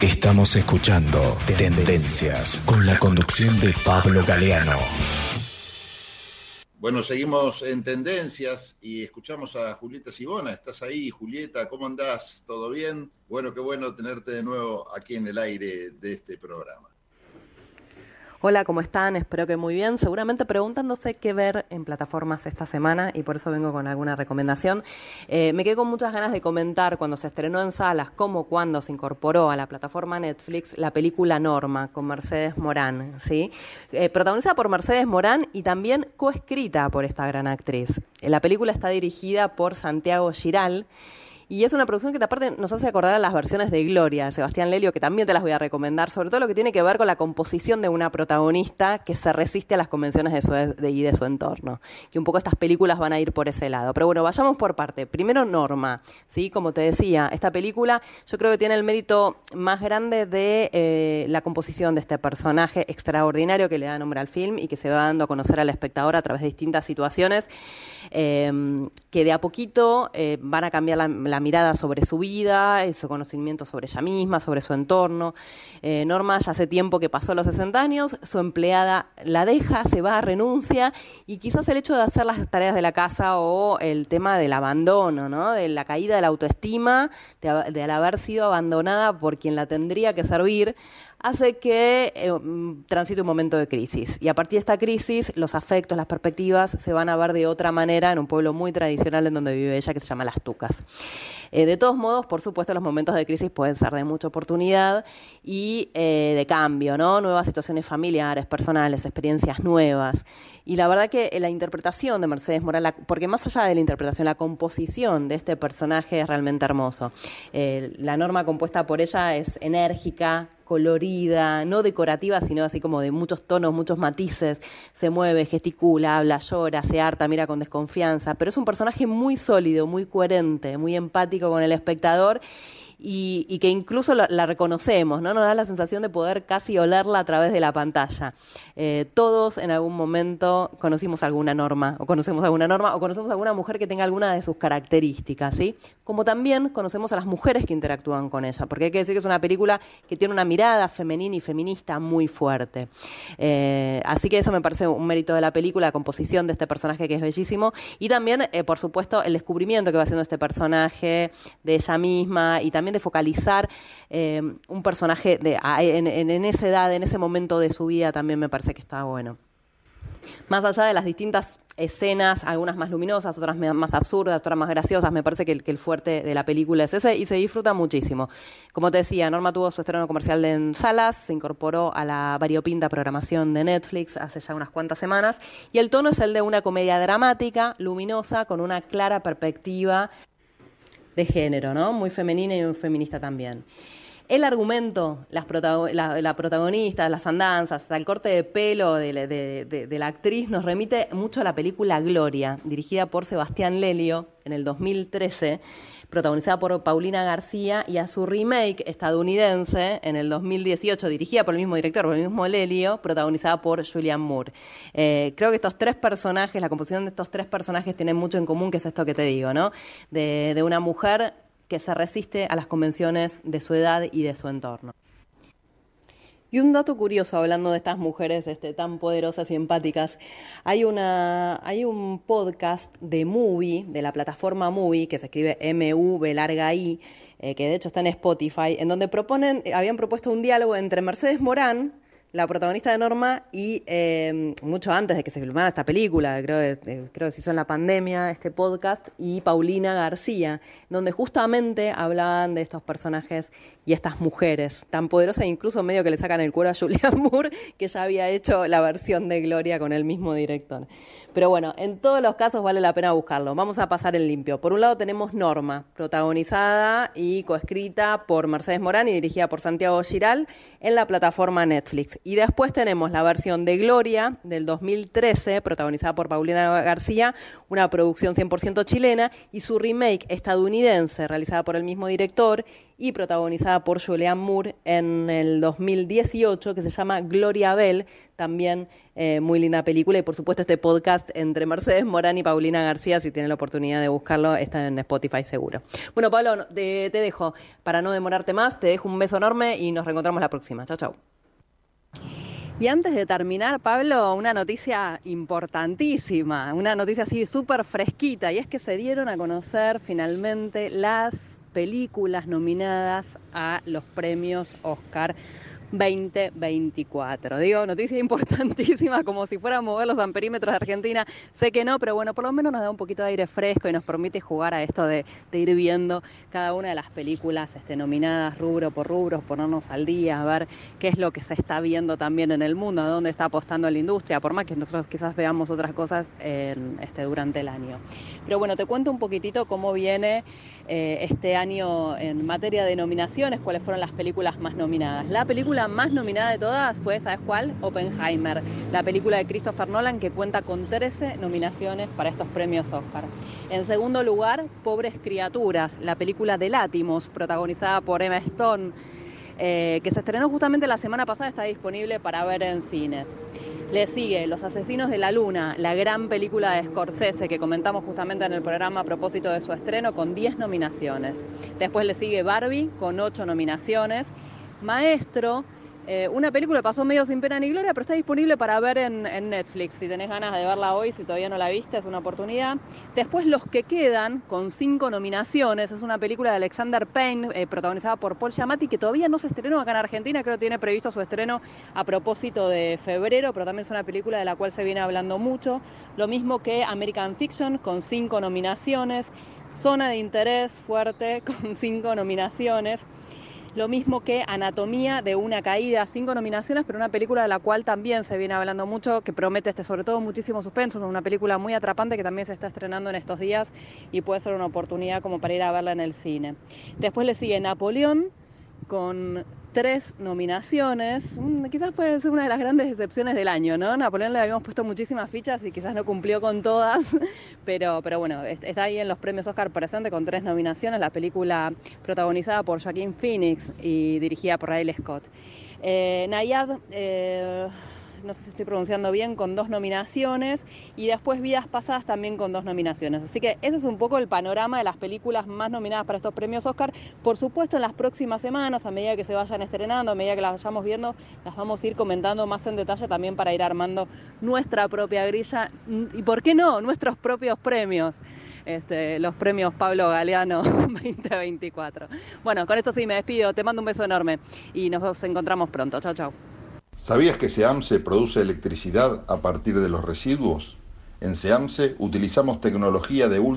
Estamos escuchando Tendencias con la conducción de Pablo Galeano. Bueno, seguimos en Tendencias y escuchamos a Julieta Sibona. ¿Estás ahí, Julieta? ¿Cómo andás? ¿Todo bien? Bueno, qué bueno tenerte de nuevo aquí en el aire de este programa. Hola, ¿cómo están? Espero que muy bien. Seguramente preguntándose qué ver en plataformas esta semana y por eso vengo con alguna recomendación. Eh, me quedé con muchas ganas de comentar cuando se estrenó en salas, cómo, cuando se incorporó a la plataforma Netflix la película Norma con Mercedes Morán, ¿sí? Eh, protagonizada por Mercedes Morán y también coescrita por esta gran actriz. La película está dirigida por Santiago Giral. Y es una producción que aparte nos hace acordar a las versiones de Gloria, de Sebastián Lelio, que también te las voy a recomendar, sobre todo lo que tiene que ver con la composición de una protagonista que se resiste a las convenciones de su, de, y de su entorno. Y un poco estas películas van a ir por ese lado. Pero bueno, vayamos por parte. Primero, Norma. ¿sí? Como te decía, esta película yo creo que tiene el mérito más grande de eh, la composición de este personaje extraordinario que le da nombre al film y que se va dando a conocer al espectador a través de distintas situaciones eh, que de a poquito eh, van a cambiar la mirada sobre su vida, su conocimiento sobre ella misma, sobre su entorno. Eh, Norma ya hace tiempo que pasó los 60 años, su empleada la deja, se va, renuncia y quizás el hecho de hacer las tareas de la casa o el tema del abandono, ¿no? de la caída de la autoestima, de, de haber sido abandonada por quien la tendría que servir, hace que eh, mm, transite un momento de crisis. Y a partir de esta crisis, los afectos, las perspectivas se van a ver de otra manera en un pueblo muy tradicional en donde vive ella, que se llama Las Tucas. Eh, de todos modos, por supuesto, los momentos de crisis pueden ser de mucha oportunidad y eh, de cambio, ¿no? Nuevas situaciones familiares, personales, experiencias nuevas. Y la verdad que la interpretación de Mercedes Morán, porque más allá de la interpretación, la composición de este personaje es realmente hermoso. la norma compuesta por ella es enérgica, colorida, no decorativa, sino así como de muchos tonos, muchos matices, se mueve, gesticula, habla, llora, se harta, mira con desconfianza, pero es un personaje muy sólido, muy coherente, muy empático con el espectador y, que incluso la, reconocemos, ¿no? Nos da la sensación de poder casi olerla a través de la pantalla. Eh, todos en algún momento conocimos alguna norma, o conocemos alguna norma, o conocemos alguna mujer que tenga alguna de sus características, ¿sí? Como también conocemos a las mujeres que interactúan con ella, porque hay que decir que es una película que tiene una mirada femenina y feminista muy fuerte. Eh, así que eso me parece un mérito de la película, la composición de este personaje que es bellísimo, y también, eh, por supuesto, el descubrimiento que va haciendo este personaje de ella misma y también de focalizar eh, un personaje de, en, en, esa edad, en ese momento de su vida, también me parece que está bueno. Más allá de las distintas escenas, algunas más luminosas, otras más absurdas, otras más graciosas, me parece que el, que el, fuerte de la película es ese y se disfruta muchísimo. Como te decía, Norma tuvo su estreno comercial en salas, se incorporó a la variopinta programación de Netflix hace ya unas cuantas semanas y el tono es el de una comedia dramática, luminosa, con una clara perspectiva de género, ¿no? Muy femenina y muy feminista también. El argumento, las la, protagonista, las andanzas, hasta el corte de pelo de, la actriz nos remite mucho a la película Gloria, dirigida por Sebastián Lelio en el 2013 protagonizada por Paulina García, y a su remake estadounidense en el 2018, dirigida por el mismo director, por el mismo Lelio, protagonizada por Julian Moore. Eh, creo que estos tres personajes, la composición de estos tres personajes tienen mucho en común, que es esto que te digo, ¿no? de, de una mujer que se resiste a las convenciones de su edad y de su entorno. Y un dato curioso, hablando de estas mujeres este, tan poderosas y empáticas, hay, una, hay un podcast de Movie, de la plataforma Movie, que se escribe M-U-V larga I, eh, que de hecho está en Spotify, en donde proponen, habían propuesto un diálogo entre Mercedes Morán, la protagonista de Norma y eh, mucho antes de que se filmara esta película, creo, eh, creo que se hizo en la pandemia este podcast, y Paulina García, donde justamente hablaban de estos personajes y estas mujeres tan poderosas, incluso medio que le sacan el cuero a Julian Moore, que ya había hecho la versión de Gloria con el mismo director. Pero bueno, en todos los casos vale la pena buscarlo. Vamos a pasar en limpio. Por un lado tenemos Norma, protagonizada y coescrita por Mercedes Morán y dirigida por Santiago Giral en la plataforma Netflix. Y después tenemos la versión de Gloria del 2013, protagonizada por Paulina García, una producción 100% chilena, y su remake estadounidense, realizada por el mismo director y protagonizada por Julianne Moore en el 2018, que se llama Gloria Bell, también eh, muy linda película. Y por supuesto este podcast entre Mercedes Morán y Paulina García, si tienen la oportunidad de buscarlo, está en Spotify seguro. Bueno, Pablo, te, te dejo, para no demorarte más, te dejo un beso enorme y nos reencontramos la próxima. Chao, chao. Y antes de terminar, Pablo, una noticia importantísima, una noticia así súper fresquita, y es que se dieron a conocer finalmente las películas nominadas a los premios Oscar 2024. Digo, noticia importantísima, como si fuera a mover los amperímetros de Argentina. Sé que no, pero bueno, por lo menos nos da un poquito de aire fresco y nos permite jugar a esto de, ir viendo cada una de las películas este, nominadas rubro por rubro, ponernos al día, ver qué es lo que se está viendo también en el mundo, a dónde está apostando la industria, por más que nosotros quizás veamos otras cosas este, durante el año. Pero bueno, te cuento un poquitito cómo viene eh, este año en materia de nominaciones, cuáles fueron las películas más nominadas. La película más nominada de todas fue, ¿sabes cuál? Oppenheimer, la película de Christopher Nolan que cuenta con 13 nominaciones para estos premios Oscar. En segundo lugar, Pobres Criaturas, la película de Látimos, protagonizada por Emma Stone. Eh, que se estrenó justamente la semana pasada, está disponible para ver en cines. Le sigue Los Asesinos de la Luna, la gran película de Scorsese que comentamos justamente en el programa a propósito de su estreno con 10 nominaciones. Después le sigue Barbie con 8 nominaciones. Maestro, eh, una película pasó medio sin pena ni gloria, pero está disponible para ver en, Netflix. Si tenés ganas de verla hoy, si todavía no la viste, es una oportunidad. Después Los que quedan, con cinco nominaciones, es una película de Alexander Payne, eh, protagonizada por Paul Giamatti, que todavía no se estrenó acá en Argentina, creo que tiene previsto su estreno a propósito de febrero, pero también es una película de la cual se viene hablando mucho. Lo mismo que American Fiction, con cinco nominaciones. Zona de interés fuerte, con cinco nominaciones. Lo mismo que Anatomía de una caída, cinco nominaciones, pero una película de la cual también se viene hablando mucho, que promete este, sobre todo muchísimo suspenso, una película muy atrapante que también se está estrenando en estos días y puede ser una oportunidad como para ir a verla en el cine. Después le sigue Napoleón con tres nominaciones. Mm, quizás fue una de las grandes decepciones del año, ¿no? Napoleón le habíamos puesto muchísimas fichas y quizás no cumplió con todas, pero, pero bueno, está ahí en los premios Oscar presente con tres nominaciones, la película protagonizada por Joaquín Phoenix y dirigida por Riley Scott. Eh, Nayad... Eh, no sé si estoy pronunciando bien, con dos nominaciones y después Vidas Pasadas también con dos nominaciones. Así que ese es un poco el panorama de las películas más nominadas para estos premios Oscar. Por supuesto, en las próximas semanas, a medida que se vayan estrenando, a medida que las vayamos viendo, las vamos a ir comentando más en detalle también para ir armando nuestra propia grilla y, ¿por qué no?, nuestros propios premios. Este, los premios Pablo Galeano 2024. Bueno, con esto sí me despido, te mando un beso enorme y nos encontramos pronto. Chao, chao. ¿Sabías que SEAMSE produce electricidad a partir de los residuos? En SEAMSE utilizamos tecnología de última